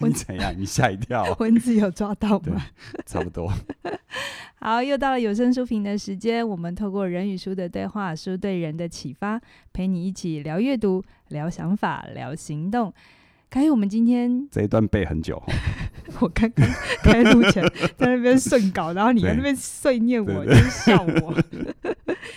你怎样？你吓一跳？蚊子有抓到吗？差不多。好，又到了有声书评的时间。我们透过人与书的对话，书对人的启发，陪你一起聊阅读、聊想法、聊行动。凯宇，我们今天这一段背很久。我刚刚开录前在那边顺稿，然后你在那边碎念我，就笑我。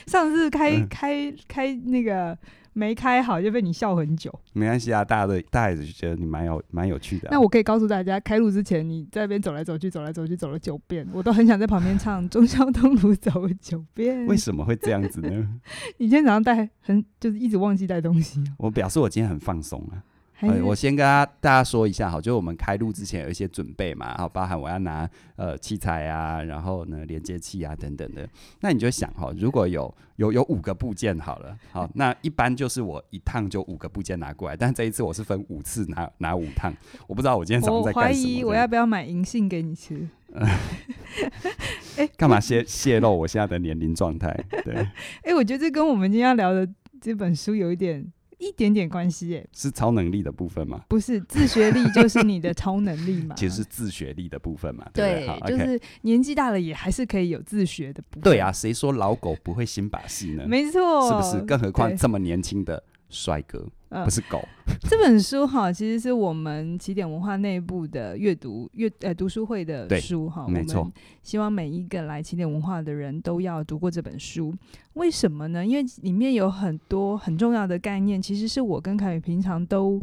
上次开开开那个。没开好就被你笑很久，没关系啊，大家都大孩子就觉得你蛮有蛮有趣的、啊。那我可以告诉大家，开路之前你在那边走来走去，走来走去，走了九遍，我都很想在旁边唱《忠孝东路走九遍》。为什么会这样子呢？你今天早上带很就是一直忘记带东西。我表示我今天很放松啊。呃、我先跟大家说一下，好，就我们开录之前有一些准备嘛，好，包含我要拿呃器材啊，然后呢连接器啊等等的。那你就想哈，如果有有有五个部件好了，好，那一般就是我一趟就五个部件拿过来，但这一次我是分五次拿拿五趟，我不知道我今天早上在干什么。我怀疑我要不要买银杏给你吃？哎，干嘛泄泄露我现在的年龄状态？对，哎、欸，我觉得这跟我们今天要聊的这本书有一点。一点点关系耶，是超能力的部分吗？不是，自学力就是你的超能力嘛。其实是自学力的部分嘛。对，对，就是年纪大了也还是可以有自学的部分。对啊，谁说老狗不会新把戏呢？没错，是不是？更何况这么年轻的帅哥。呃、不是狗。这本书哈，其实是我们起点文化内部的阅读阅呃读书会的书哈。没错。希望每一个来起点文化的人都要读过这本书。为什么呢？因为里面有很多很重要的概念，其实是我跟凯宇平常都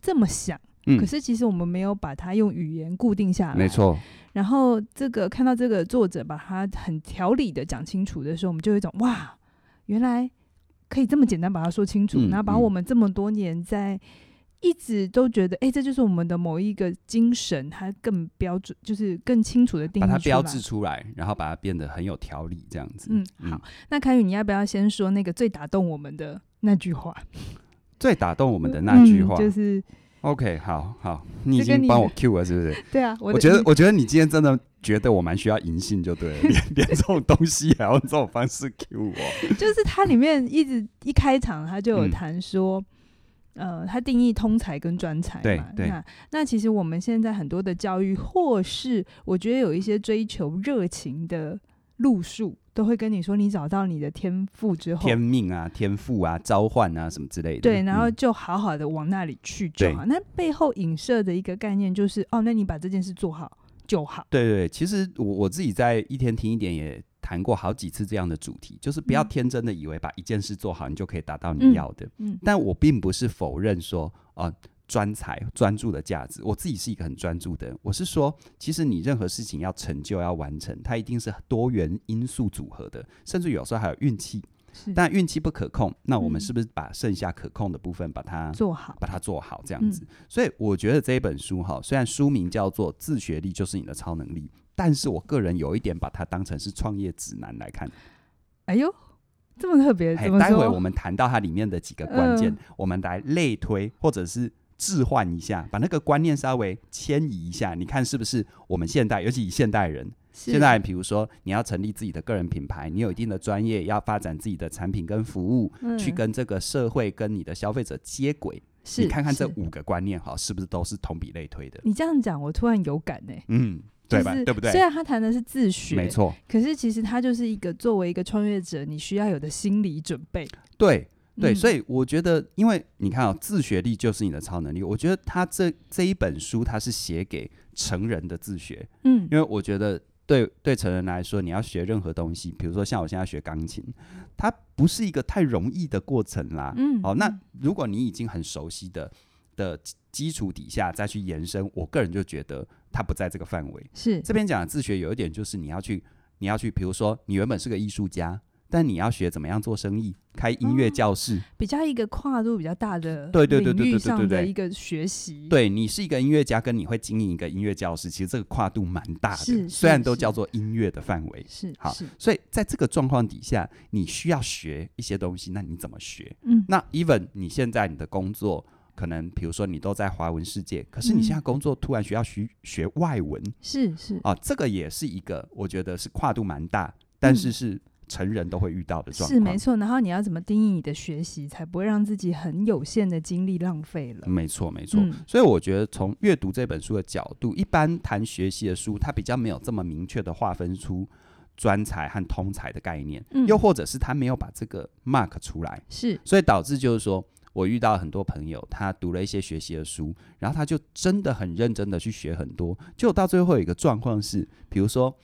这么想，嗯，可是其实我们没有把它用语言固定下来。没错。然后这个看到这个作者把它很条理的讲清楚的时候，我们就有一种哇，原来。可以这么简单把它说清楚，嗯、然后把我们这么多年在一直都觉得，哎、嗯，这就是我们的某一个精神，它更标准，就是更清楚的定义，把它标志出来，然后把它变得很有条理，这样子。嗯，好，嗯、那凯宇，你要不要先说那个最打动我们的那句话？最打动我们的那句话、嗯、就是。OK，好好，你已经帮我 Q 了，是不是？对啊，我，我觉得，我觉得你今天真的觉得我蛮需要银杏，就对了，连连这种东西还用这种方式 Q 我。就是它里面一直一开场，他就有谈说，嗯、呃，它定义通才跟专才嘛。对对。那那其实我们现在很多的教育，或是我觉得有一些追求热情的路数。都会跟你说，你找到你的天赋之后，天命啊，天赋啊，召唤啊，什么之类的。对，然后就好好的往那里去就好。那背后影射的一个概念就是，哦，那你把这件事做好就好。对对，其实我我自己在一天听一点也谈过好几次这样的主题，就是不要天真的以为把一件事做好，你就可以达到你要的。嗯，嗯，但我并不是否认说，哦、呃。专才专注的价值，我自己是一个很专注的人。我是说，其实你任何事情要成就、要完成，它一定是多元因素组合的，甚至有时候还有运气。但运气不可控，那我们是不是把剩下可控的部分把它做好，把它做好这样子？嗯、所以我觉得这一本书哈，虽然书名叫做《自学力就是你的超能力》，但是我个人有一点把它当成是创业指南来看。哎呦，这么特别！待会我们谈到它里面的几个关键，呃、我们来类推或者是。置换一下，把那个观念稍微迁移一下，你看是不是我们现代，尤其以现代人，现代人，比如说你要成立自己的个人品牌，你有一定的专业，要发展自己的产品跟服务，嗯、去跟这个社会跟你的消费者接轨。你看看这五个观念，哈，是不是都是同比类推的？你这样讲，我突然有感呢、欸。嗯，对吧？对不对？虽然他谈的是自学，没错，可是其实他就是一个作为一个创业者，你需要有的心理准备。对。对，所以我觉得，因为你看哦，自学力就是你的超能力。我觉得他这这一本书，他是写给成人的自学。嗯，因为我觉得对对成人来说，你要学任何东西，比如说像我现在学钢琴，它不是一个太容易的过程啦。嗯，哦，那如果你已经很熟悉的的基础底下再去延伸，我个人就觉得它不在这个范围。是这边讲的自学有一点就是你要去，你要去，比如说你原本是个艺术家。但你要学怎么样做生意，开音乐教室，嗯，比较一个跨度比较大的，对对对对对对对，一个学习。对，你是一个音乐家，跟你会经营一个音乐教室，其实这个跨度蛮大的。虽然都叫做音乐的范围，是好。所以在这个状况底下，你需要学一些东西，那你怎么学？嗯，那 even 你现在你的工作，可能比如说你都在华文世界，可是你现在工作突然需要学学外文，是是啊，这个也是一个我觉得是跨度蛮大，但是是。成人都会遇到的状况。是没错。然后你要怎么定义你的学习，才不会让自己很有限的精力浪费了？没错，没错。嗯、所以我觉得从阅读这本书的角度，一般谈学习的书，它比较没有这么明确的划分出专才和通才的概念，嗯、又或者是他没有把这个 mark 出来。是，所以导致就是说。我遇到很多朋友，他读了一些学习的书，然后他就真的很认真的去学很多，就到最后有一个状况是，比如说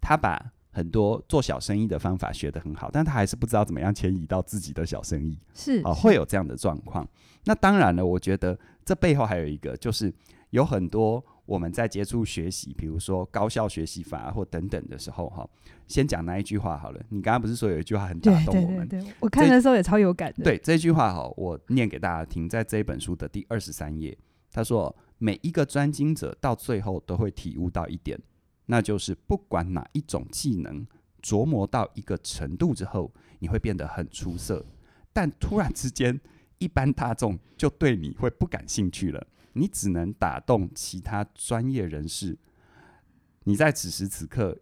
他把很多做小生意的方法学得很好，但他还是不知道怎么样迁移到自己的小生意，是啊、呃，会有这样的状况。那当然了，我觉得这背后还有一个，就是有很多。我们在接触学习，比如说高效学习法或等等的时候，哈，先讲那一句话好了。你刚刚不是说有一句话很打动我们？对对对，我看的时候也超有感的。对，这句话哈，我念给大家听，在这一本书的第二十三页，他说：每一个专精者到最后都会体悟到一点，那就是不管哪一种技能，琢磨到一个程度之后，你会变得很出色，但突然之间，一般大众就对你会不感兴趣了。你只能打动其他专业人士，你在此时此刻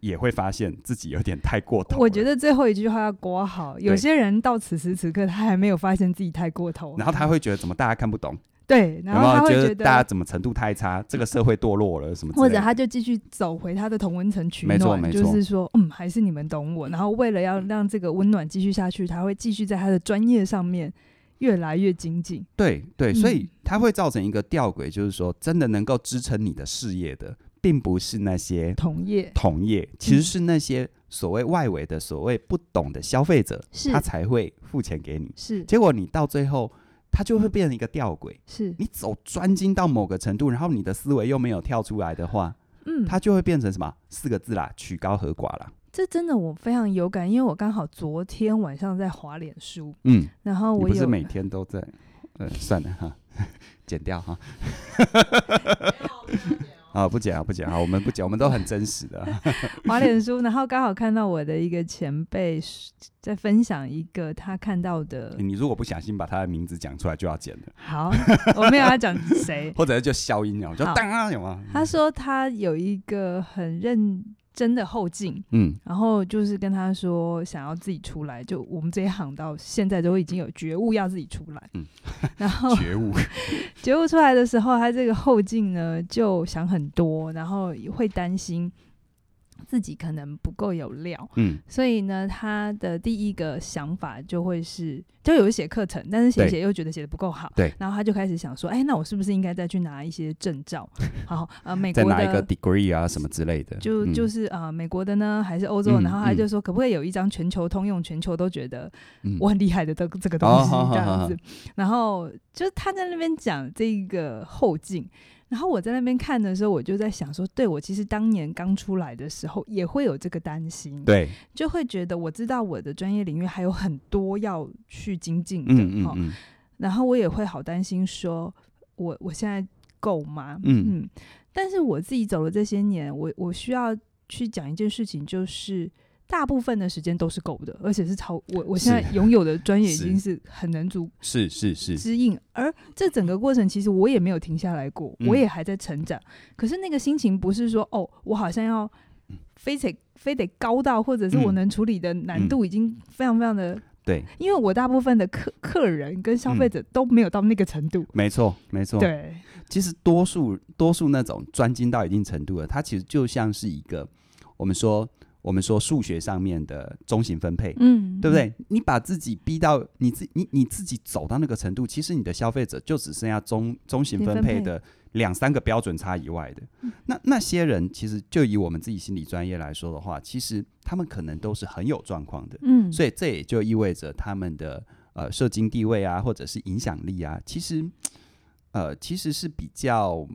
也会发现自己有点太过头。我觉得最后一句话要括好，有些人到此时此刻他还没有发现自己太过头，然后他会觉得怎么大家看不懂？对，然后他会觉得大家怎么程度太差，这个社会堕落了什么？或者他就继续走回他的同温层取暖，就是说，嗯，还是你们懂我。然后为了要让这个温暖继续下去，他会继续在他的专业上面。越来越精进，对对，所以它会造成一个吊诡，就是说，真的能够支撑你的事业的，并不是那些同业，同业其实是那些所谓外围的、所谓不懂的消费者，他才会付钱给你。是，结果你到最后，它就会变成一个吊诡。是你走专精到某个程度，然后你的思维又没有跳出来的话，嗯，它就会变成什么？四个字啦，曲高和寡啦。这真的我非常有感，因为我刚好昨天晚上在滑脸书，嗯，然后我也不是每天都在，呃，算了哈，剪掉哈，啊，不剪啊，不剪啊，我们不剪，我们都很真实的。滑脸书，然后刚好看到我的一个前辈在分享一个他看到的，你如果不小心把他的名字讲出来，就要剪了。好，我没有要讲谁，或者就消音了，就当啊，有吗？他说他有一个很认。真的后劲，嗯，然后就是跟他说想要自己出来，就我们这一行到现在都已经有觉悟要自己出来，嗯，然后 觉悟，觉悟出来的时候，他这个后劲呢就想很多，然后也会担心。自己可能不够有料，嗯，所以呢，他的第一个想法就会是，就有写课程，但是写写又觉得写的不够好，对，然后他就开始想说，哎，那我是不是应该再去拿一些证照？好，呃，美国的拿一个 degree 啊什么之类的，就就是啊、呃，美国的呢，还是欧洲？然后他就说，可不可以有一张全球通用，全球都觉得我很厉害的这这个东西这样子？然后就他在那边讲这个后劲。然后我在那边看的时候，我就在想说，对，我其实当年刚出来的时候也会有这个担心，对，就会觉得我知道我的专业领域还有很多要去精进的，嗯嗯嗯，然后我也会好担心说，我我现在够吗？嗯嗯，但是我自己走了这些年，我我需要去讲一件事情，就是。大部分的时间都是够的，而且是超我我现在拥有的专业已经是。很能足是是是。支应，而这整个过程其实我也没有停下来过，嗯、我也还在成长。可是那个心情不是说哦，我好像要非得非得高到，或者是我能处理的难度已经非常非常的对，因为我大部分的客客人跟消费者都没有到那个程度。没错没错，对，其实多数多数那种专精到一定程度的，它其实就像是一个我们说。我们说数学上面的中型分配，嗯，对不对？你把自己逼到你自你你自己走到那个程度，其实你的消费者就只剩下中中型分配的两三个标准差以外的。那那些人其实就以我们自己心理专业来说的话，其实他们可能都是很有状况的，嗯，所以这也就意味着他们的呃社经地位啊，或者是影响力啊，其实呃其实是比较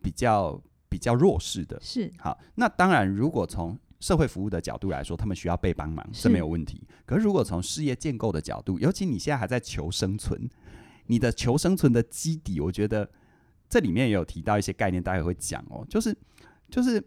比较比较弱势的。是好，那当然如果从社会服务的角度来说，他们需要被帮忙是没有问题。可是如果从事业建构的角度，尤其你现在还在求生存，你的求生存的基底，我觉得这里面也有提到一些概念，大家会讲哦，就是就是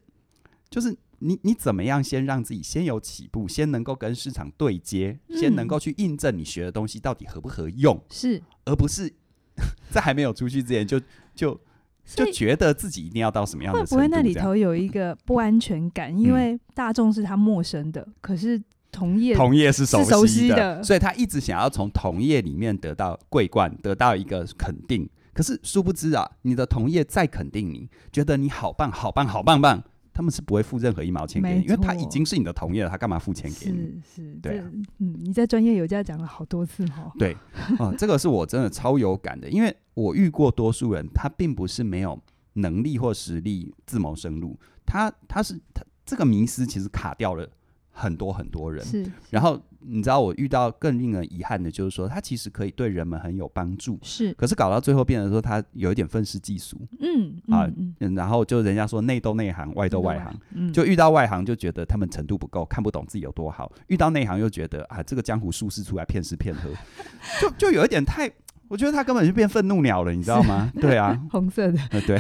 就是你你怎么样先让自己先有起步，先能够跟市场对接，嗯、先能够去印证你学的东西到底合不合用，是，而不是 在还没有出去之前就就。就觉得自己一定要到什么样的程度？会不会那里头有一个不安全感？因为大众是他陌生的，可是同业同业是熟悉的，熟悉的，所以他一直想要从同业里面得到桂冠，得到一个肯定。可是殊不知啊，你的同业再肯定你，觉得你好棒、好棒、好棒棒，他们是不会付任何一毛钱给你，因为他已经是你的同业了，他干嘛付钱给你？是是，对啊，嗯，你在专业有家讲了好多次哈。对，啊、呃，这个是我真的超有感的，因为我遇过多数人，他并不是没有能力或实力自谋生路，他他是他这个迷失其实卡掉了。很多很多人。然后你知道我遇到更令人遗憾的，就是说他其实可以对人们很有帮助，是。可是搞到最后变成说他有一点愤世嫉俗，嗯啊嗯，嗯，然后就人家说内斗内行，外斗外行，嗯，就遇到外行就觉得他们程度不够，看不懂自己有多好；遇到内行又觉得啊，这个江湖术士出来骗吃骗喝，就就有一点太，我觉得他根本就变愤怒鸟了，你知道吗？对啊，红色的，呃、对。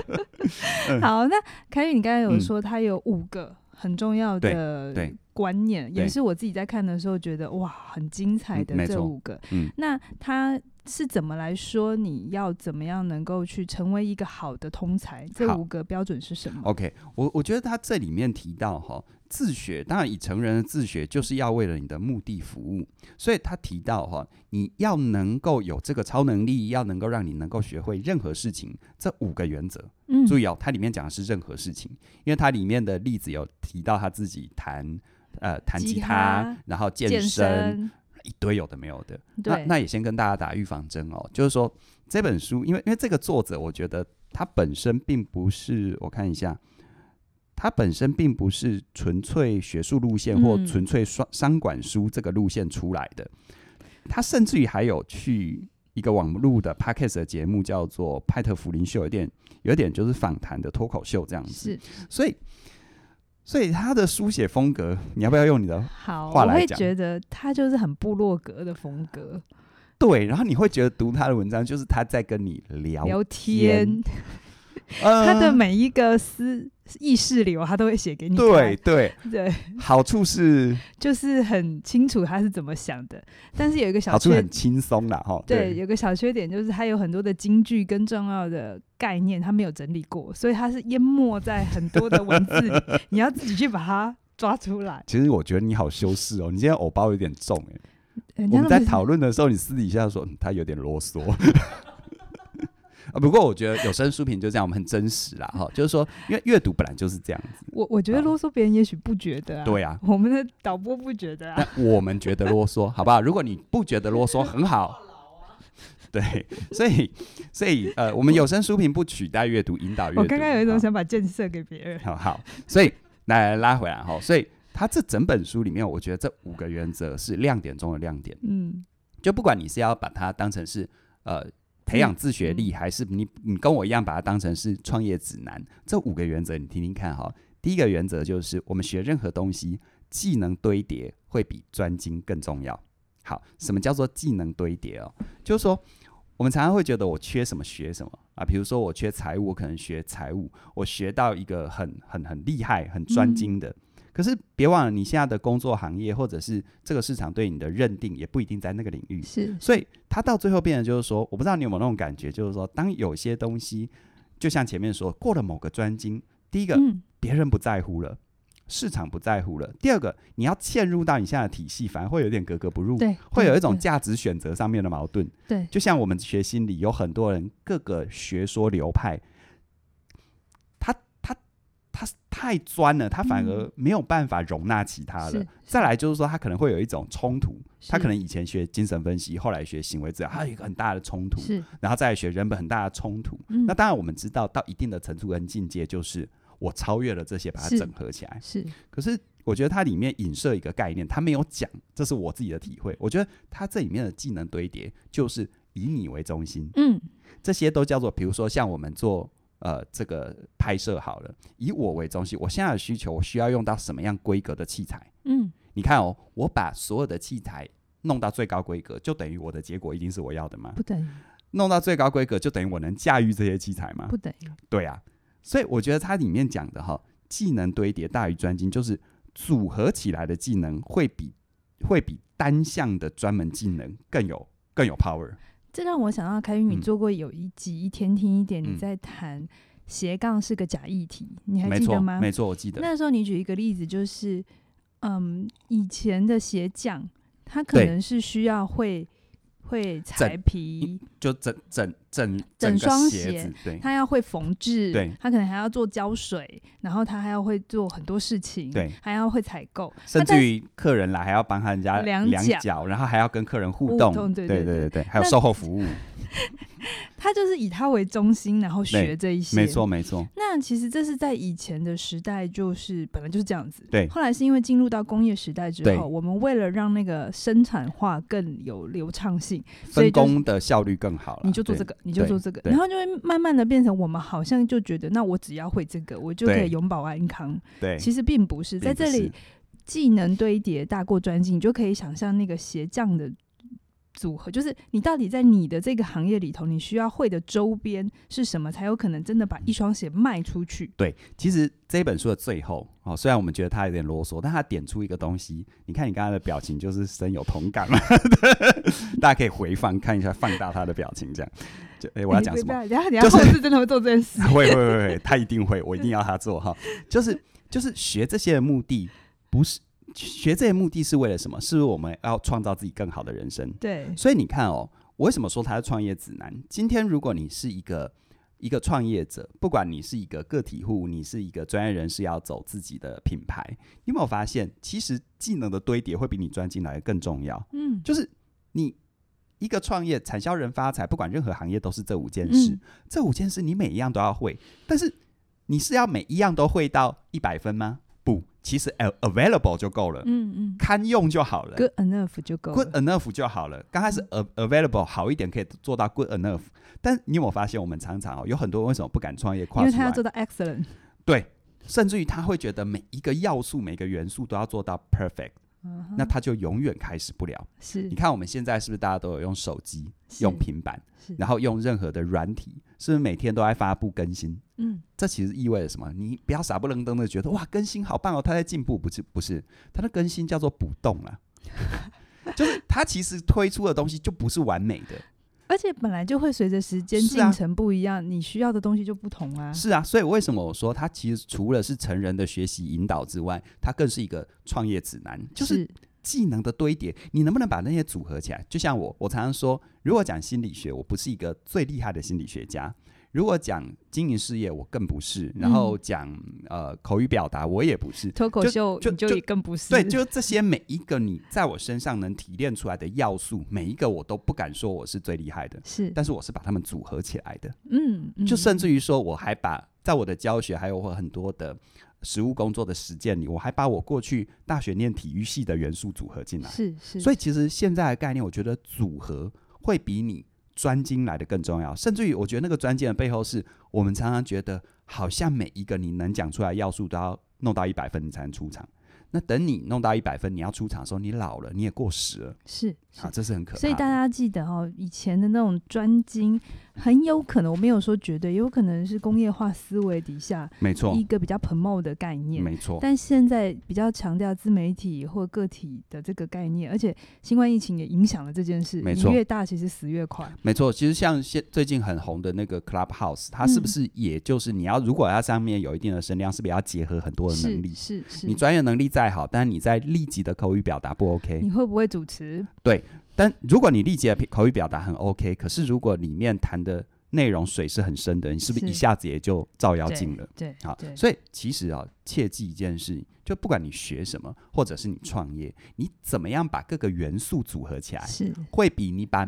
好，那凯宇，你刚才有说他有五个。很重要的观念，也是我自己在看的时候觉得哇，很精彩的这五个。嗯，那他是怎么来说？你要怎么样能够去成为一个好的通才？这五个标准是什么？OK，我我觉得他这里面提到哈。自学当然以成人的自学就是要为了你的目的服务，所以他提到哈，你要能够有这个超能力，要能够让你能够学会任何事情，这五个原则。嗯，注意哦，它里面讲的是任何事情，因为它里面的例子有提到他自己弹呃弹吉他，然后健身，一堆有的没有的。那那也先跟大家打预防针哦，就是说这本书，因为因为这个作者，我觉得他本身并不是，我看一下。他本身并不是纯粹学术路线或纯粹商商管书这个路线出来的，他甚至于还有去一个网络的 podcast 的节目，叫做派特福林秀，有点有点就是访谈的脱口秀这样子。是，所以所以他的书写风格，你要不要用你的话来讲？我会觉得他就是很部落格的风格。对，然后你会觉得读他的文章就是他在跟你聊聊天。他的每一个思意识流，他都会写给你。对对 对，好处是就是很清楚他是怎么想的，但是有一个小好处很轻松啦哈。对，有个小缺点就是他有很多的金句跟重要的概念，他没有整理过，所以他是淹没在很多的文字里，你要自己去把它抓出来。其实我觉得你好修饰哦，你今天偶包有点重哎。我们在讨论的时候，你私底下说、嗯、他有点啰嗦。啊，不过我觉得有声书评就这样，我们很真实啦，哈，就是说，因为阅读本来就是这样子。我我觉得啰嗦，别人也许不觉得啊。对啊，我们的导播不觉得啊。那我们觉得啰嗦，好不好？如果你不觉得啰嗦，很好。对，所以所以呃，我们有声书评不取代阅读，引导阅读。我刚刚有一种想把建设给别人。好好，所以来来拉回来哈，所以他这整本书里面，我觉得这五个原则是亮点中的亮点。嗯，就不管你是要把它当成是呃。培养自学力，还是你你跟我一样把它当成是创业指南？这五个原则你听听看哈。第一个原则就是，我们学任何东西，技能堆叠会比专精更重要。好，什么叫做技能堆叠哦？就是说，我们常常会觉得我缺什么学什么啊。比如说我缺财务，我可能学财务，我学到一个很很很厉害、很专精的。嗯可是别忘了，你现在的工作行业或者是这个市场对你的认定，也不一定在那个领域。是，所以他到最后变成就是说，我不知道你有没有那种感觉，就是说，当有些东西，就像前面说过了某个专精，第一个，嗯、别人不在乎了，市场不在乎了；第二个，你要嵌入到你现在的体系，反而会有点格格不入，对，会有一种价值选择上面的矛盾。对，就像我们学心理，有很多人各个学说流派。他太钻了，他反而没有办法容纳其他的。再来就是说，他可能会有一种冲突。他可能以前学精神分析，后来学行为治疗，他有一个很大的冲突。然后再来学人本很大的冲突。那当然我们知道，到一定的程度跟境界，就是我超越了这些，把它整合起来。是。可是我觉得它里面影射一个概念，他没有讲，这是我自己的体会。我觉得它这里面的技能堆叠，就是以你为中心。嗯。这些都叫做，比如说像我们做。呃，这个拍摄好了，以我为中心，我现在的需求，我需要用到什么样规格的器材？嗯，你看哦，我把所有的器材弄到最高规格，就等于我的结果一定是我要的吗？不等于。弄到最高规格，就等于我能驾驭这些器材吗？不等于。对啊，所以我觉得它里面讲的哈，技能堆叠大于专精，就是组合起来的技能会比会比单项的专门技能更有更有 power。这让我想到，凯宇，你做过有一集一天听一点，你在谈斜杠是个假议题，你还记得吗？没错，我记得。那时候你举一个例子，就是嗯，以前的鞋匠他可能是需要会。会裁皮，就整整整整双鞋，子对，他要会缝制，对，他可能还要做胶水，然后他还要会做很多事情，对，还要会采购，甚至于客人来还要帮他人家量脚，然后还要跟客人互动，对对对对，还有售后服务。他就是以他为中心，然后学这一些，没错没错。那其实这是在以前的时代，就是本来就是这样子。对。后来是因为进入到工业时代之后，我们为了让那个生产化更有流畅性，分工的效率更好了，你就做这个，你就做这个，然后就会慢慢的变成我们好像就觉得，那我只要会这个，我就可以永保安康。对。其实并不是，在这里技能堆叠大过专精，你就可以想象那个鞋匠的。组合就是你到底在你的这个行业里头，你需要会的周边是什么，才有可能真的把一双鞋卖出去？对，其实这本书的最后哦，虽然我们觉得他有点啰嗦，但他点出一个东西，你看你刚才的表情就是深有同感嘛。大家可以回放看一下，放大他的表情，这样就哎、欸，我要讲什么？欸、等下你要后世真的会做这件事？会会会会，他一定会，我一定要他做哈。就是就是学这些的目的不是。学这些目的是为了什么？是不是我们要创造自己更好的人生？对。所以你看哦，我为什么说它是创业指南？今天如果你是一个一个创业者，不管你是一个个体户，你是一个专业人士，要走自己的品牌，你有没有发现，其实技能的堆叠会比你钻进来更重要？嗯，就是你一个创业，产销人发财，不管任何行业都是这五件事。嗯、这五件事你每一样都要会，但是你是要每一样都会到一百分吗？不，其实 available 就够了，嗯嗯，堪用就好了，good enough 就够了，good enough 就好了。刚开始 available 好一点，可以做到 good enough，但你有没有发现，我们常常哦，有很多人为什么不敢创业？因为他要做到 excellent，对，甚至于他会觉得每一个要素、每个元素都要做到 perfect。那它就永远开始不了。是，你看我们现在是不是大家都有用手机、用平板，然后用任何的软体，是不是每天都在发布更新？嗯，这其实意味着什么？你不要傻不愣登的觉得哇，更新好棒哦，它在进步，不是不是，它的更新叫做补洞了，就是它其实推出的东西就不是完美的。而且本来就会随着时间进程不一样，啊，你需要的东西就不同啊。是啊，所以为什么我说它其实除了是成人的学习引导之外，它更是一个创业指南，就是技能的堆叠。你能不能把那些组合起来？就像我，我常常说，如果讲心理学，我不是一个最厉害的心理学家。如果讲经营事业，我更不是；然后讲、嗯、呃口语表达，我也不是。脱口秀就就，就更不是。对，就这些每一个你在我身上能提炼出来的要素，每一个我都不敢说我是最厉害的。是，但是我是把它们组合起来的。嗯，嗯就甚至于说，我还把在我的教学还有我很多的实务工作的实践里，我还把我过去大学念体育系的元素组合进来。是是。所以其实现在的概念，我觉得组合会比你。专精来的更重要，甚至于我觉得那个专精的背后，是我们常常觉得好像每一个你能讲出来要素都要弄到一百分，你才能出场。那等你弄到一百分，你要出场的时候，你老了，你也过时了。是，啊，这是很可怕。所以大家记得哦，以前的那种专精，很有可能我没有说绝对，有可能是工业化思维底下，没错，一个比较 promote 的概念，没错。但现在比较强调自媒体或个体的这个概念，而且新冠疫情也影响了这件事。没错，你越大其实死越快。没错，其实像现最近很红的那个 Clubhouse，它是不是也就是你要如果它上面有一定的声量，是不是要结合很多的能力？是是，是，你专业能力再好，但你在立即的口语表达不 OK，你会不会主持？对。但如果你立即的口语表达很 OK，可是如果里面谈的内容水是很深的，你是不是一下子也就照妖镜了？对，好，所以其实啊，切记一件事，就不管你学什么，或者是你创业，你怎么样把各个元素组合起来，是会比你把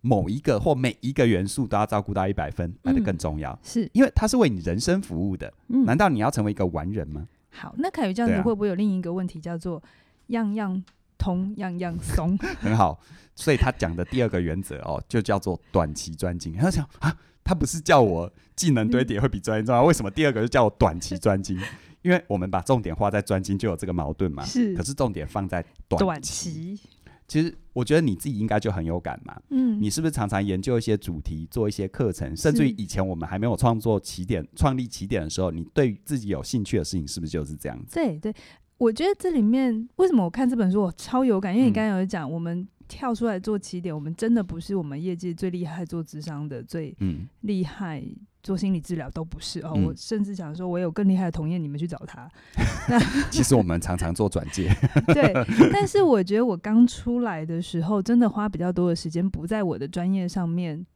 某一个或每一个元素都要照顾到一百分来的更重要。嗯、是因为它是为你人生服务的。嗯、难道你要成为一个完人吗？好，那凯宇这样子会不会有另一个问题，叫做样样？通样样松，很好，所以他讲的第二个原则哦，就叫做短期专精。他想啊，他不是叫我技能堆叠会比专精重要，为什么第二个就叫我短期专精？因为我们把重点花在专精，就有这个矛盾嘛。是，可是重点放在短期。短期其实我觉得你自己应该就很有感嘛。嗯，你是不是常常研究一些主题，做一些课程，甚至于以前我们还没有创作起点、创立起点的时候，你对自己有兴趣的事情，是不是就是这样子？对对。我觉得这里面为什么我看这本书我超有感？因为你刚才有讲，我们跳出来做起点，我们真的不是我们业界最厉害做智商的，最厉害做心理治疗都不是哦。嗯、我甚至想说，我有更厉害的同业，你们去找他。那 其实我们常常做转介，对。但是我觉得我刚出来的时候，真的花比较多的时间不在我的专业上面。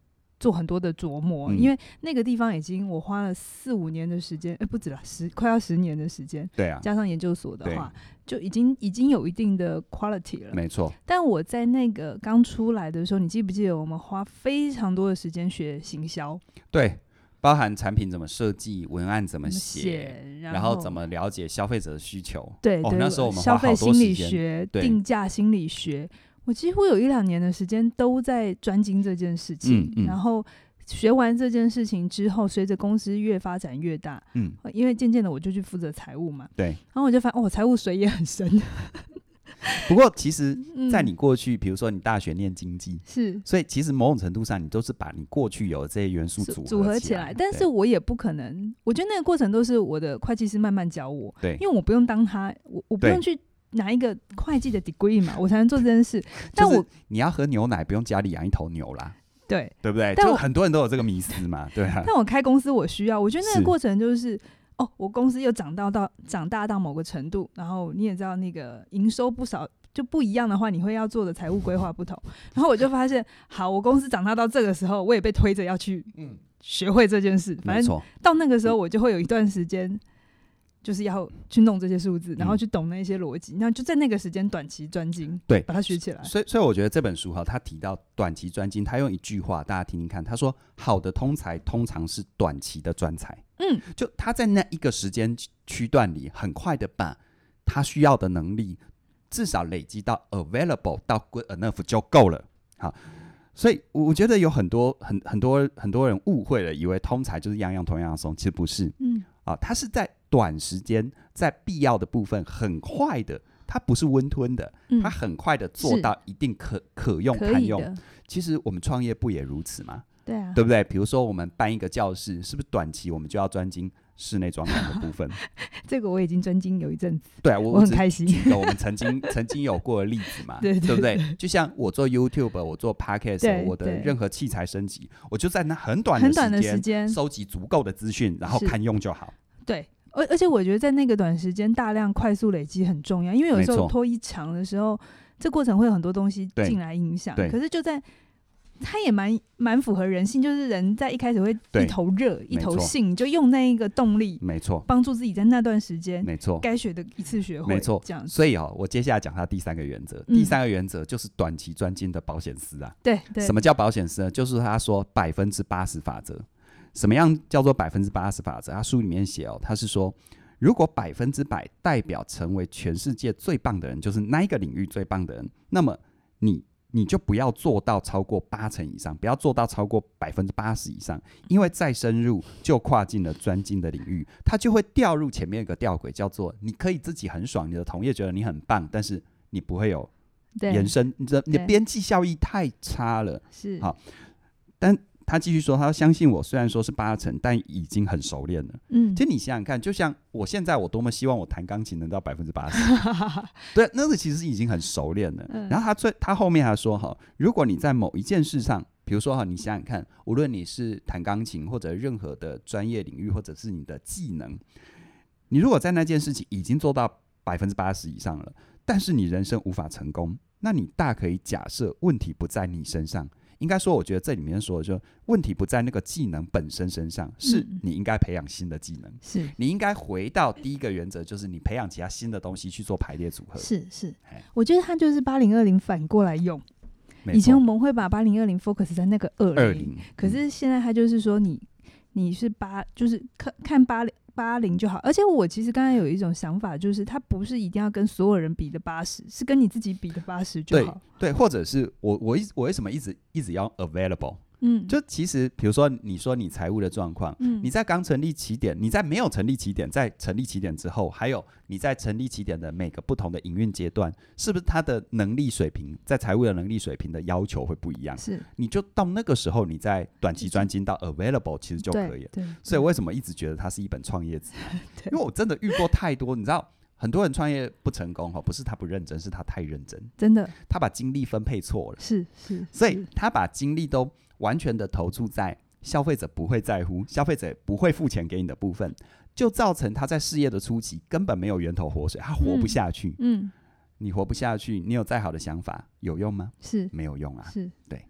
做很多的琢磨，嗯、因为那个地方已经我花了四五年的时间，哎、欸，不止了，十快要十年的时间。对啊，加上研究所的话，就已经已经有一定的 quality 了。没错。但我在那个刚出来的时候，你记不记得我们花非常多的时间学行销？对，包含产品怎么设计，文案怎么写，然后怎么了解消费者的需求。对，对，哦，那时候我们消费心理学、定价心理学。我几乎有一两年的时间都在专精这件事情，嗯嗯、然后学完这件事情之后，随着公司越发展越大，嗯，因为渐渐的我就去负责财务嘛，对，然后我就发现哦，财务水也很深。不过其实，在你过去，比、嗯、如说你大学念经济，是，所以其实某种程度上，你都是把你过去有的这些元素组合组合起来。但是我也不可能，我觉得那个过程都是我的会计师慢慢教我，对，因为我不用当他，我我不用去。拿一个会计的 degree 嘛，我才能做这件事。但我你要喝牛奶，不用家里养一头牛啦，对对不对？但我很多人都有这个迷思嘛，对啊。但我开公司我需要，我觉得那个过程就是，是哦，我公司又长到到长大到某个程度，然后你也知道那个营收不少就不一样的话，你会要做的财务规划不同。然后我就发现，好，我公司长大到这个时候，我也被推着要去嗯学会这件事。反正到那个时候，我就会有一段时间。就是要去弄这些数字，然后去懂那些逻辑，那、嗯、就在那个时间短期专精，对，把它学起来。所以，所以我觉得这本书哈，他提到短期专精，他用一句话，大家听听看，他说：“好的通才通常是短期的专才。”嗯，就他在那一个时间区段里，很快的把他需要的能力至少累积到 available 到 good enough 就够了。好，所以我觉得有很多很很多很多人误会了，以为通才就是样样同样样松，其实不是。嗯，啊，他是在。短时间在必要的部分很快的，它不是温吞的，它很快的做到一定可可用堪用。其实我们创业不也如此吗？对啊，对不对？比如说我们搬一个教室，是不是短期我们就要专精室内装潢的部分？这个我已经专精有一阵子。对啊，我，我很开心。举个我们曾经 曾经有过的例子嘛，对，对，对，对不对？就像我做 YouTube，我做 Podcast，我的任何器材升级，我就在那很短的时间收集足够的资讯，然后堪用就好。对。而而且我觉得在那个短时间大量快速累积很重要，因为有时候拖一长的时候，这过程会有很多东西进来影响。可是就在，它也蛮蛮符合人性，就是人在一开始会一头热一头性，就用那一个动力，没错，帮助自己在那段时间，没错，该学的一次学会，没错，这样。所以哦，我接下来讲它第三个原则，第三个原则就是短期专精的保险丝啊。对对。什么叫保险丝呢？就是他说百分之八十法则。什么样叫做百分之八十法则？他书里面写哦，他是说。如果百分之百代表成为全世界最棒的人，就是那一个领域最棒的人，那么你你就不要做到超过八成以上，不要做到超过百分之八十以上，因为再深入就跨进了专精的领域，它就会掉入前面一个吊诡，叫做你可以自己很爽，你的同业觉得你很棒，但是你不会有延伸，你的你的边际效益太差了，是好，但。他继续说：“他相信我，虽然说是八成，但已经很熟练了。嗯，其实你想想看，就像我现在，我多么希望我弹钢琴能到百分之八十，对，那个其实已经很熟练了。嗯，然后他最他后面还说哈，如果你在某一件事上，比如说哈，你想想看，无论你是弹钢琴或者任何的专业领域，或者是你的技能，你如果在那件事情已经做到百分之八十以上了，但是你人生无法成功，那你大可以假设问题不在你身上。”应该说，我觉得这里面说的，就问题不在那个技能本身身上，是你应该培养新的技能。是你应该回到第一个原则，就是你培养其他新的东西去做排列组合。是是，我觉得它就是八零二零反过来用。以前我们会把八零二零 focus 在那个二零，可是现在它就是说你你是八，就是看看八零。八零就好，而且我其实刚才有一种想法，就是它不是一定要跟所有人比的八十，是跟你自己比的八十就好。对，对，或者是我我一我为什么一直一直要 available？嗯，就其实，比如说，你说你财务的状况，嗯，你在刚成立起点，你在没有成立起点，在成立起点之后，还有你在成立起点的每个不同的营运阶段，是不是他的能力水平，在财务的能力水平的要求会不一样？是，你就到那个时候，你在短期专精到 available，其实就可以了。对，对，所以为什么一直觉得它是一本创业指南？因为我真的遇过太多，你知道。很多人创业不成功哈，不是他不认真，是他太认真。真的，他把精力分配错了。是是，所以他把精力都完全的投注在消费者不会在乎、消费者不会付钱给你的部分，就造成他在事业的初期根本没有源头活水，他活不下去。嗯，嗯，你活不下去，你有再好的想法有用吗？是没有用啊。是对。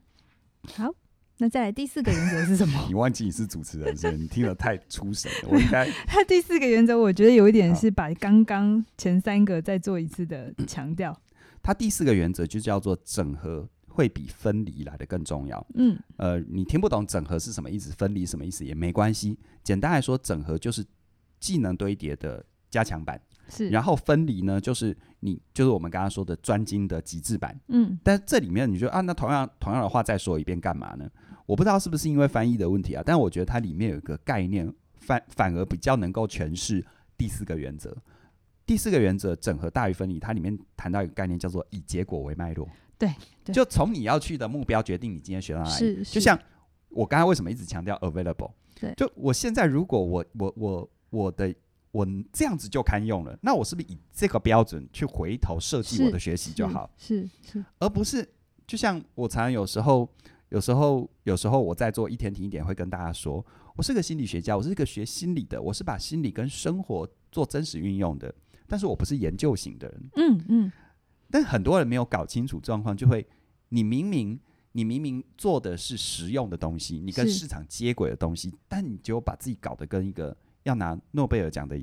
好。那再来第四个原则是什么？你忘记你是主持人，所以你听得太出神了。我应该 他第四个原则，我觉得有一点是把刚刚前三个再做一次的强调。他第四个原则就叫做整合会比分离来的更重要。嗯，呃，你听不懂整合是什么意思，分离什么意思也没关系。简单来说，整合就是技能堆叠的加强版。是，然后分离呢，就是你就是我们刚刚说的专精的极致版。嗯，但这里面你就啊，那同样同样的话再说一遍干嘛呢？我不知道是不是因为翻译的问题啊，但我觉得它里面有一个概念反反而比较能够诠释第四个原则。第四个原则整合大于分离，它里面谈到一个概念叫做以结果为脉络。对，就从你要去的目标决定你今天学到哪里。是，就像我刚才为什么一直强调 available？对，就我现在如果我我我我的我这样子就堪用了，那我是不是以这个标准去回头设计我的学习就好？是是，是，而不是就像我常常有时候。有时候，有时候我在做一天听一点，会跟大家说，我是个心理学家，我是一个学心理的，我是把心理跟生活做真实运用的，但是我不是研究型的人。嗯嗯。但很多人没有搞清楚状况，就会，你明明你明明做的是实用的东西，你跟市场接轨的东西，但你就把自己搞得跟一个要拿诺贝尔奖的。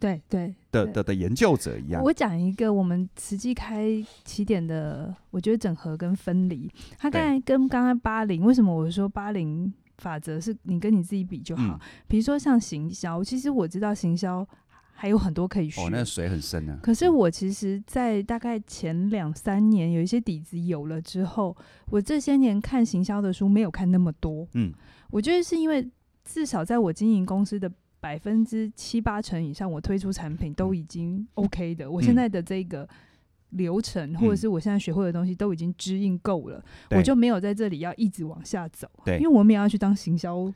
对对的的的研究者一样。我讲一个我们实际开起点的，我觉得整合跟分离。他刚才跟刚刚八零，为什么我说八零法则是你跟你自己比就好？比如说像行销，其实我知道行销还有很多可以学。哦，那水很深啊。可是我其实，在大概前两三年有一些底子有了之后，我这些年看行销的书没有看那么多。嗯，我觉得是因为至少在我经营公司的。百分之七八成以上，我推出产品都已经 OK 的。我现在的这个流程，或者是我现在学会的东西，都已经支应够了，我就没有在这里要一直往下走。对，因为我们也要去当行销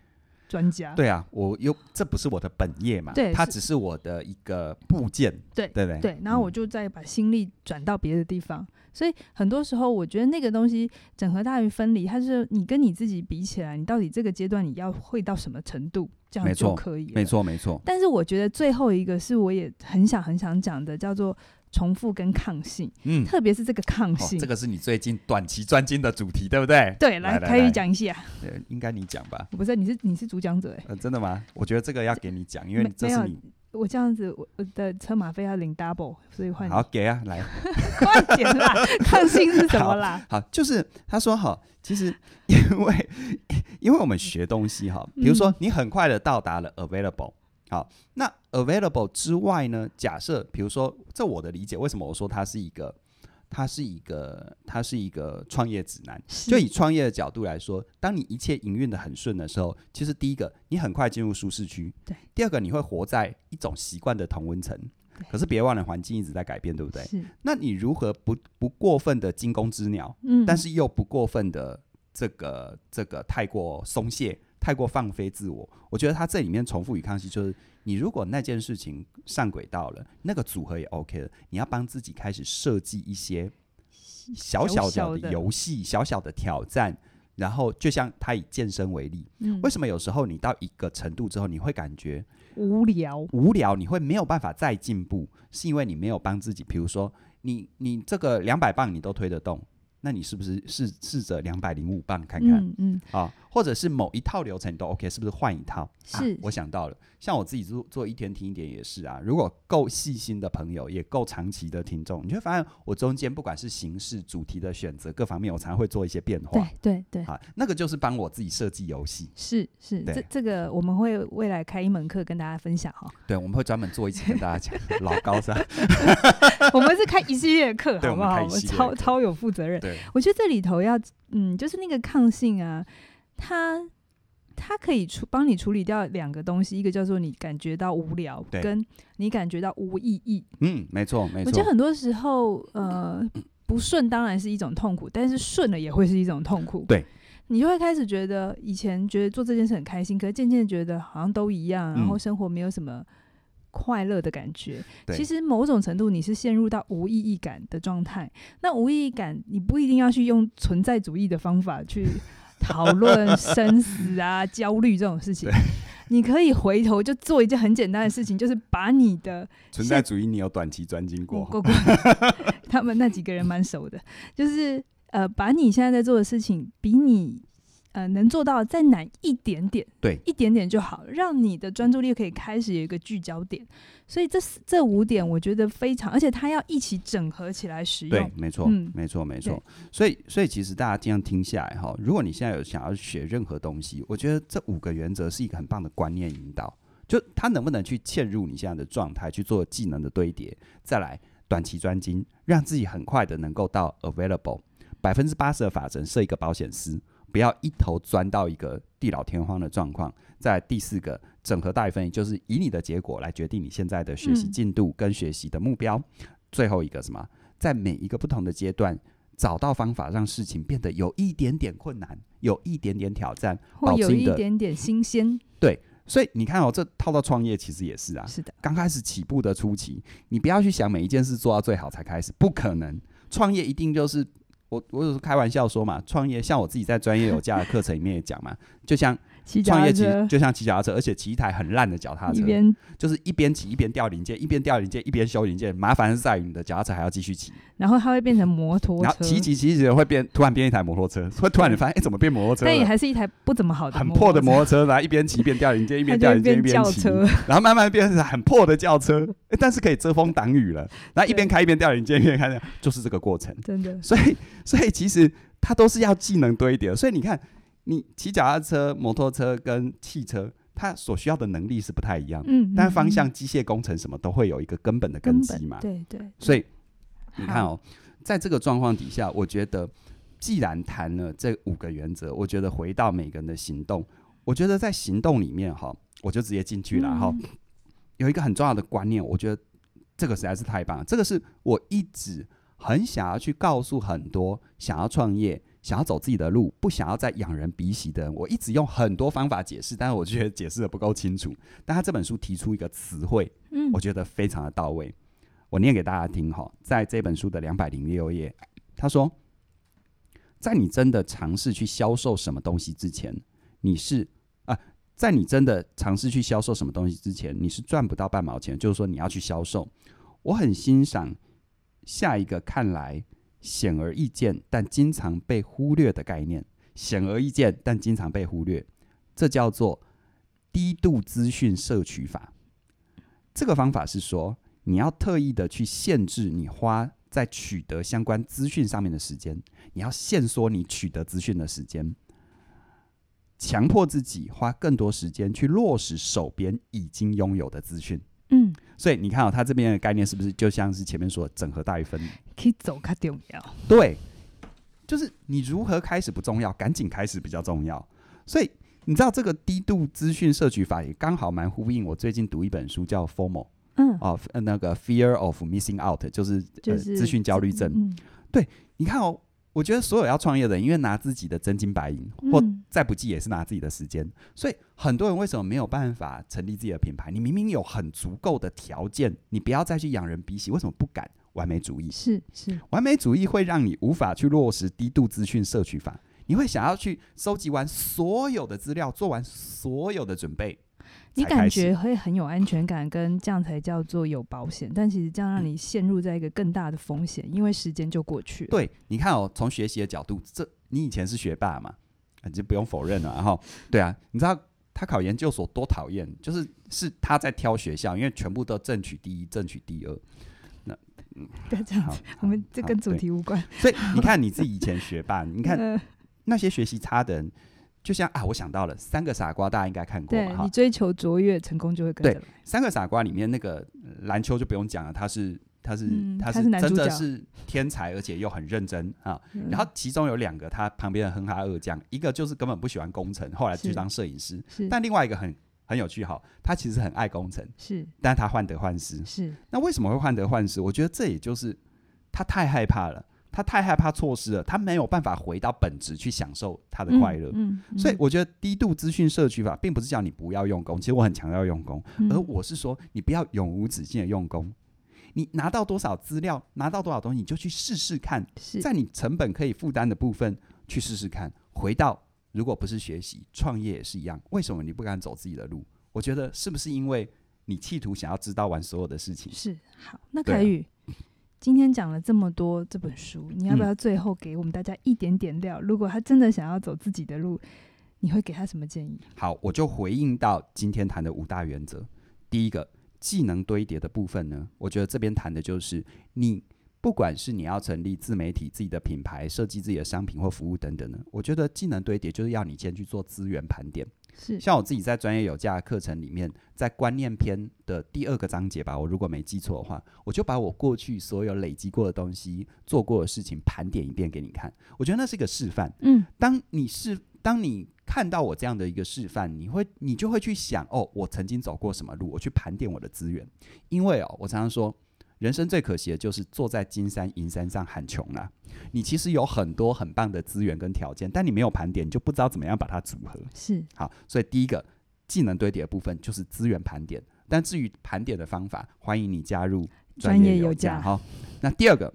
专家。对啊，我又这不是我的本业嘛，对，它只是我的一个部件。对对对，对，然后我就再把心力转到别的地方。所以很多时候，我觉得那个东西整合大于分离，它是你跟你自己比起来，你到底这个阶段你要会到什么程度，这样就可以了。没错，没错。但是我觉得最后一个是我也很想很想讲的，叫做重复跟抗性。嗯，特别是这个抗性，哦，这个是你最近短期专精的主题，对不对？对，来，来，来可以讲一下。对，应该你讲吧？不是，你是你是主讲者哎，呃。真的吗？我觉得这个要给你讲，因为这是你。我这样子，我我的车马费要领 double，所以换好给啊，来，快点啦！抗性是什么啦？好，好，就是他说哈，其实因为因为我们学东西哈，比如说你很快的到达了 available，好，那 available 之外呢，假设比如说，这我的理解，为什么我说它是一个？它是一个，它是一个创业指南。就以创业的角度来说，当你一切营运的很顺的时候，其实第一个，你很快进入舒适区。对。第二个，你会活在一种习惯的同温层。可是别忘了，环境一直在改变，对不对？是。那你如何不不过分的惊弓之鸟？嗯。但是又不过分的这个这个太过松懈，太过放飞自我？我觉得他这里面重复与康熙就是。你如果那件事情上轨道了，那个组合也 OK 了，你要帮自己开始设计一些小小的游戏、小小的挑战，然后就像他以健身为例，嗯，为什么有时候你到一个程度之后，你会感觉无聊？无聊，你会没有办法再进步，是因为你没有帮自己，比如说你你这个两百磅你都推得动。那你是不是试试着两百零五磅看看？嗯，嗯啊，或者是某一套流程都 OK，是不是换一套？是、啊，我想到了，像我自己做做一天听一点也是啊。如果够细心的朋友，也够长期的听众，你会发现我中间不管是形式、主题的选择各方面，我常常会做一些变化。对对对，啊，那个就是帮我自己设计游戏。是是，这这个我们会未来开一门课跟大家分享哈。对，我们会专门做一期跟大家讲 老高是吧？我们是开一系列课，好不好？我们超超有负责任。对。我觉得这里头要，嗯，就是那个抗性啊，它它可以处帮你处理掉两个东西，一个叫做你感觉到无聊，跟你感觉到无意义。嗯，没错，没错。我觉得很多时候，呃，不顺当然是一种痛苦，但是顺了也会是一种痛苦。对，你就会开始觉得以前觉得做这件事很开心，可是渐渐觉得好像都一样，然后生活没有什么快乐的感觉。其实某种程度你是陷入到无意义感的状态。那无意义感，你不一定要去用存在主义的方法去讨论生死啊、焦虑这种事情。你可以回头就做一件很简单的事情，就是把你的存在主义，你有短期专精过？过过，他们那几个人蛮熟的，就是呃，把你现在在做的事情比你。呃，能做到再难一点点，对，一点点就好，让你的专注力可以开始有一个聚焦点。所以这这五点，我觉得非常，而且它要一起整合起来使用。对，没错，嗯、没错，没错。所以，所以其实大家这样听下来哈，如果你现在有想要学任何东西，我觉得这五个原则是一个很棒的观念引导。就它能不能去嵌入你现在的状态，去做技能的堆叠，再来短期专精，让自己很快的能够到 available 百分之八十的法则，设一个保险丝。不要一头钻到一个地老天荒的状况。在第四个整合大于分离，就是以你的结果来决定你现在的学习进度跟学习的目标。嗯、最后一个什么？在每一个不同的阶段，找到方法让事情变得有一点点困难，有一点点挑战，或有一点点新鲜。对，所以你看哦，这套到创业其实也是啊。是的，刚开始起步的初期，你不要去想每一件事做到最好才开始，不可能。创业一定就是。我我有时候开玩笑说嘛，创业像我自己在专业有价的课程里面也讲嘛，就像。创业骑就像骑脚踏车，而且骑一台很烂的脚踏车，就是一边骑一边掉零件，一边掉零件一边修零件。麻烦是在于你的脚踏车还要继续骑，然后它会变成摩托车，然后骑骑骑骑会变，突然变一台摩托车，会突然你发现哎、欸，怎么变摩托车？但也还是一台不怎么好的、很破的摩托车，然后一边骑一边掉零件，一边掉零件一边骑，然后慢慢变成很破的轿车，欸、但是可以遮风挡雨了。然后一边开一边掉零件，一边开，就是这个过程。真的，所以所以其实它都是要技能堆叠，所以你看。你骑脚踏车、摩托车跟汽车，它所需要的能力是不太一样的。嗯，但方向、机械工程什么都会有一个根本的根基嘛。对对。所以你看哦，在这个状况底下，我觉得既然谈了这五个原则，我觉得回到每个人的行动，我觉得在行动里面哈，我就直接进去了哈。有一个很重要的观念，我觉得这个实在是太棒了。这个是我一直很想要去告诉很多想要创业。想要走自己的路，不想要再仰人鼻息的人，我一直用很多方法解释，但是我觉得解释的不够清楚。但他这本书提出一个词汇，嗯，我觉得非常的到位。我念给大家听哈，在这本书的两百零六页，他说，在你真的尝试去销售什么东西之前，你是啊，在你真的尝试去销售什么东西之前，你是赚不到半毛钱。就是说，你要去销售。我很欣赏下一个看来。显而易见，但经常被忽略的概念。显而易见，但经常被忽略，这叫做低度资讯摄取法。这个方法是说，你要特意的去限制你花在取得相关资讯上面的时间，你要限缩你取得资讯的时间，强迫自己花更多时间去落实手边已经拥有的资讯。嗯，所以你看哦，它这边的概念是不是就像是前面说整合大于分离？可以走开重要。对，就是你如何开始不重要，赶紧开始比较重要。所以你知道这个低度资讯摄取法也刚好蛮呼应我最近读一本书叫 FOMO，嗯，哦，那个 Fear of Missing Out，就是就是资讯焦虑症。嗯，对，你看哦。我觉得所有要创业的人，因为拿自己的真金白银，或再不济也是拿自己的时间，嗯，所以很多人为什么没有办法成立自己的品牌？你明明有很足够的条件，你不要再去仰人鼻息，为什么不敢？完美主义是是，完美主义会让你无法去落实低度资讯摄取法，你会想要去收集完所有的资料，做完所有的准备。你感觉会很有安全感，跟这样才叫做有保险。但其实这样让你陷入在一个更大的风险，因为时间就过去了。对，你看哦，从学习的角度，这你以前是学霸嘛，你就不用否认了。然后，对啊，你知道他考研究所多讨厌，就是是他在挑学校，因为全部都争取第一，争取第二。那嗯，不要这样子，我们这跟主题无关。所以你看你自己以前学霸，你 看那些学习差的人。就像啊，我想到了《三个傻瓜》，大家应该看过吧？对，你追求卓越，成功就会跟着来。对，《三个傻瓜》里面那个篮球就不用讲了，他是他是、嗯、他是真的是天才，而且又很认真啊。然后其中有两个，他旁边的哼哈二将，一个就是根本不喜欢工程，后来去当摄影师。但另外一个很很有趣，哈，他其实很爱工程，是，但是他患得患失。是，那为什么会患得患失？我觉得这也就是他太害怕了。他太害怕错失了，他没有办法回到本职去享受他的快乐。嗯，嗯，所以我觉得低度资讯摄取法并不是叫你不要用功，其实我很强调用功，嗯，而我是说你不要永无止境的用功。你拿到多少资料，拿到多少东西，你就去试试看，在你成本可以负担的部分去试试看。回到如果不是学习，创业也是一样。为什么你不敢走自己的路？我觉得是不是因为你企图想要知道完所有的事情？是。好，那凯宇。今天讲了这么多这本书，你要不要最后给我们大家一点点料？嗯、如果他真的想要走自己的路，你会给他什么建议？好，我就回应到今天谈的五大原则。第一个，技能堆叠的部分呢，我觉得这边谈的就是你不管是你要成立自媒体、自己的品牌、设计自己的商品或服务等等呢，我觉得技能堆叠就是要你先去做资源盘点。是，像我自己在专业有价课程里面，在观念篇的第二个章节吧，我如果没记错的话，我就把我过去所有累积过的东西、做过的事情盘点一遍给你看。我觉得那是一个示范。嗯，当你是当你看到我这样的一个示范，你会你就会去想，哦，我曾经走过什么路，我去盘点我的资源。因为哦，我常常说。人生最可惜的就是坐在金山银山上喊穷了。你其实有很多很棒的资源跟条件，但你没有盘点，你就不知道怎么样把它组合。是好，所以第一个技能堆叠的部分就是资源盘点。但至于盘点的方法，欢迎你加入专业有价。哈，那第二个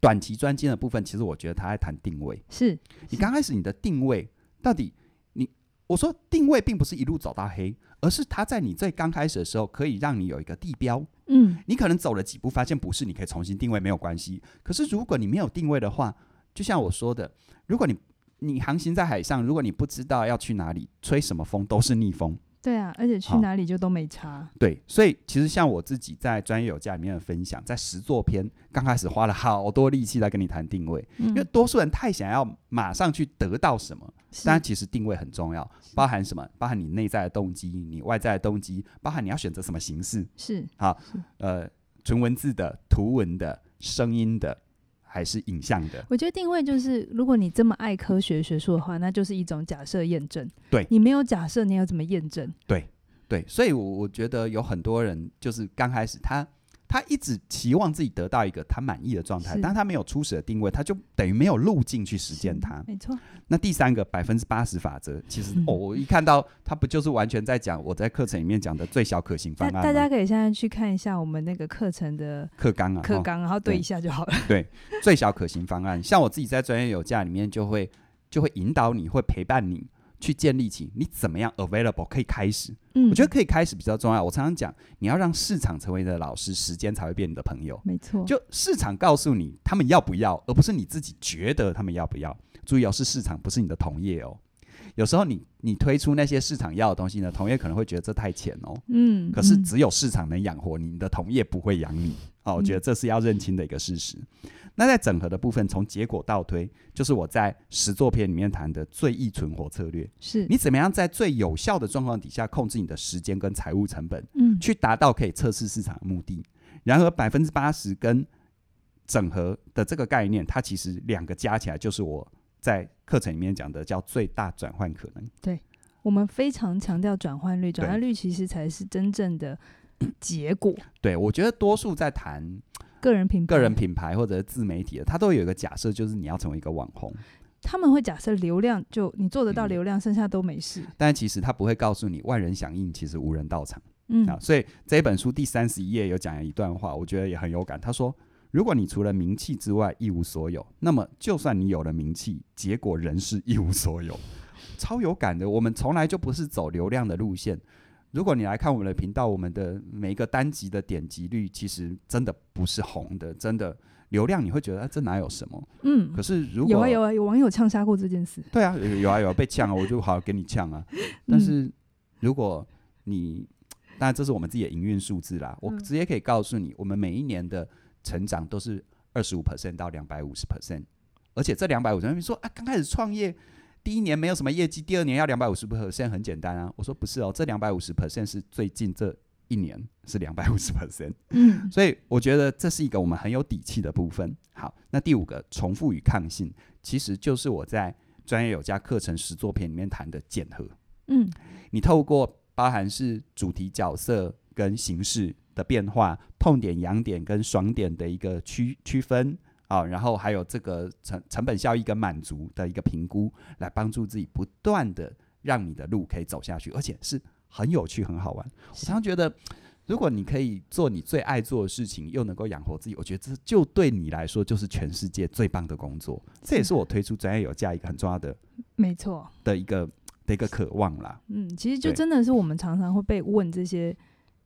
短期专精的部分，其实我觉得他在谈定位。是你刚开始你的定位到底你我说定位并不是一路走到黑，而是它在你最刚开始的时候可以让你有一个地标。嗯，你可能走了几步，发现不是，你可以重新定位，没有关系。可是如果你没有定位的话，就像我说的，如果你你航行在海上，如果你不知道要去哪里，吹什么风都是逆风。对啊，而且去哪里就都没差。对，所以其实像我自己在专业有价里面的分享，在实作篇刚开始花了好多力气来跟你谈定位，嗯，因为多数人太想要马上去得到什么，但其实定位很重要，包含什么？包含你内在的动机，你外在的动机，包含你要选择什么形式。是好，呃，纯文字的、图文的、声音的。还是影像的，我觉得定位就是，如果你这么爱科学学术的话，那就是一种假设验证。对，你没有假设，你要怎么验证？对，对，所以，我我觉得有很多人就是刚开始他。他一直期望自己得到一个他满意的状态，但他没有初始的定位，他就等于没有路径去实践它。没错。那第三个百分之八十法则，其实、嗯、哦，我一看到他不就是完全在讲我在课程里面讲的最小可行方案吗？大家可以现在去看一下我们那个课程的课纲啊，课纲，然后对一下就好了。对，最小可行方案，像我自己在专业有价里面就会就会引导你，会陪伴你。去建立起你怎么样 available 可以开始，嗯，我觉得可以开始比较重要。我常常讲，你要让市场成为你的老师，时间才会变你的朋友。没错，就市场告诉你他们要不要，而不是你自己觉得他们要不要。注意哦，是市场，不是你的同业哦。有时候你你推出那些市场要的东西呢，同业可能会觉得这太浅哦。嗯，可是只有市场能养活你，你的同业不会养你。哦，我觉得这是要认清的一个事实。嗯那在整合的部分，从结果倒推，就是我在十作篇里面谈的最易存活策略。是你怎么样在最有效的状况底下控制你的时间跟财务成本，嗯，去达到可以测试市场的目的。然而百分之八十跟整合的这个概念，它其实两个加起来就是我在课程里面讲的叫最大转换可能。对，我们非常强调转换率，转换率其实才是真正的结果。对，我觉得多数在谈。个人品牌、个人品牌或者是自媒体的，他都有一个假设，就是你要成为一个网红。他们会假设流量，就你做得到流量，嗯、剩下都没事。但其实他不会告诉你，万人响应，其实无人到场。嗯啊，所以这一本书第三十一页有讲了一段话，我觉得也很有感。他说：“如果你除了名气之外一无所有，那么就算你有了名气，结果仍是一无所有。”超有感的。我们从来就不是走流量的路线。如果你来看我们的频道，我们的每一个单集的点击率，其实真的不是红的，真的流量你会觉得、啊、这哪有什么？嗯。可是如果有啊有啊，有网友呛杀过这件事。对啊，有有啊有啊，被呛啊，我就好好给你呛啊。但是如果你，当然这是我们自己的营运数字啦，我直接可以告诉你，我们每一年的成长都是二十五 percent 到两百五十 percent，而且这两百五十，你说啊，刚开始创业。第一年没有什么业绩，第二年要两百五十 percent，很简单啊。我说不是哦，这两百五十 percent 是最近这一年是两百五十 percent。嗯，所以我觉得这是一个我们很有底气的部分。好，那第五个重复与抗性，其实就是我在专业有加课程实作篇里面谈的检核。嗯，你透过包含是主题、角色跟形式的变化，痛点、痒点跟爽点的一个区区分。啊，然后还有这个成成本效益跟满足的一个评估，来帮助自己不断的让你的路可以走下去，而且是很有趣、很好玩。我常常觉得，如果你可以做你最爱做的事情，又能够养活自己，我觉得这就对你来说就是全世界最棒的工作。这也是我推出专业有价一个很重要的，没错的一个的一个渴望啦。嗯，其实就真的是我们常常会被问这些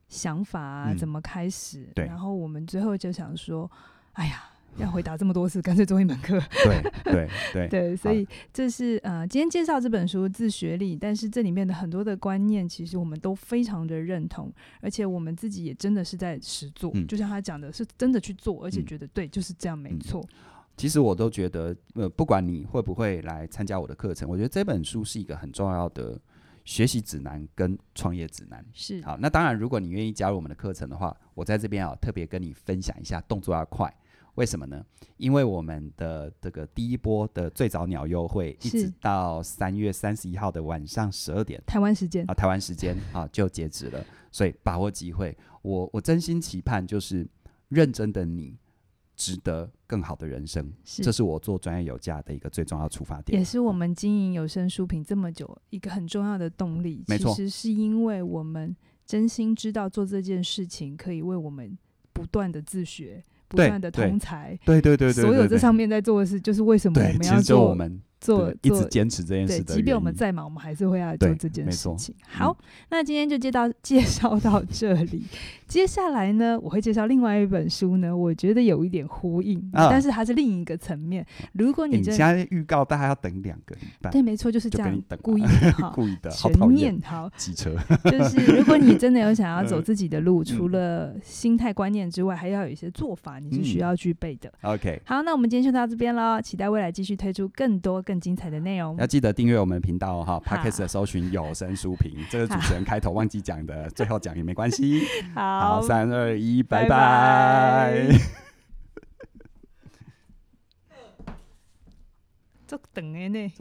想法啊，怎么开始？对，然后我们最后就想说，哎呀。要回答这么多次，干脆做一门课。对对对 对，所以这是呃，今天介绍这本书《自学力》，但是这里面的很多的观念，其实我们都非常的认同，而且我们自己也真的是在实做，嗯、就像他讲的，是真的去做，而且觉得对，就是这样，没错、嗯。其实我都觉得，呃，不管你会不会来参加我的课程，我觉得这本书是一个很重要的学习指南跟创业指南。是好，那当然，如果你愿意加入我们的课程的话，我在这边啊特别跟你分享一下，动作要快。为什么呢？因为我们的这个第一波的最早鸟优惠，一直到三月三十一号的晚上十二点，台湾时间啊，台湾时间啊就截止了，所以把握机会。我我真心期盼，就是认真的你，值得更好的人生。是，这是我做专业有价的一个最重要出发点，也是我们经营有声书品这么久一个很重要的动力。没错，其实是因为我们真心知道做这件事情可以为我们不断的自学。不断的通才，对对对对，所有这上面在做的事，就是为什么我们要做。做一直坚持这件事，对，即便我们再忙，我们还是会要做这件事情。好，那今天就介绍介绍到这里。接下来呢，我会介绍另外一本书呢，我觉得有一点呼应，但是它是另一个层面。如果你现在预告，大家要等两个礼拜，对，没错，就是这样，故意 故意的，全面好机车。就是如果你真的有想要走自己的路，除了心态观念之外，还要有一些做法，你是需要具备的。OK，好，那我们今天就到这边喽，期待未来继续推出更多更。更精彩的内容，要记得订阅我们频道哈。Podcast 的搜寻有声书评，这个主持人开头忘记讲的，最后讲也没关系。好，三二一，拜拜。这 等的呢。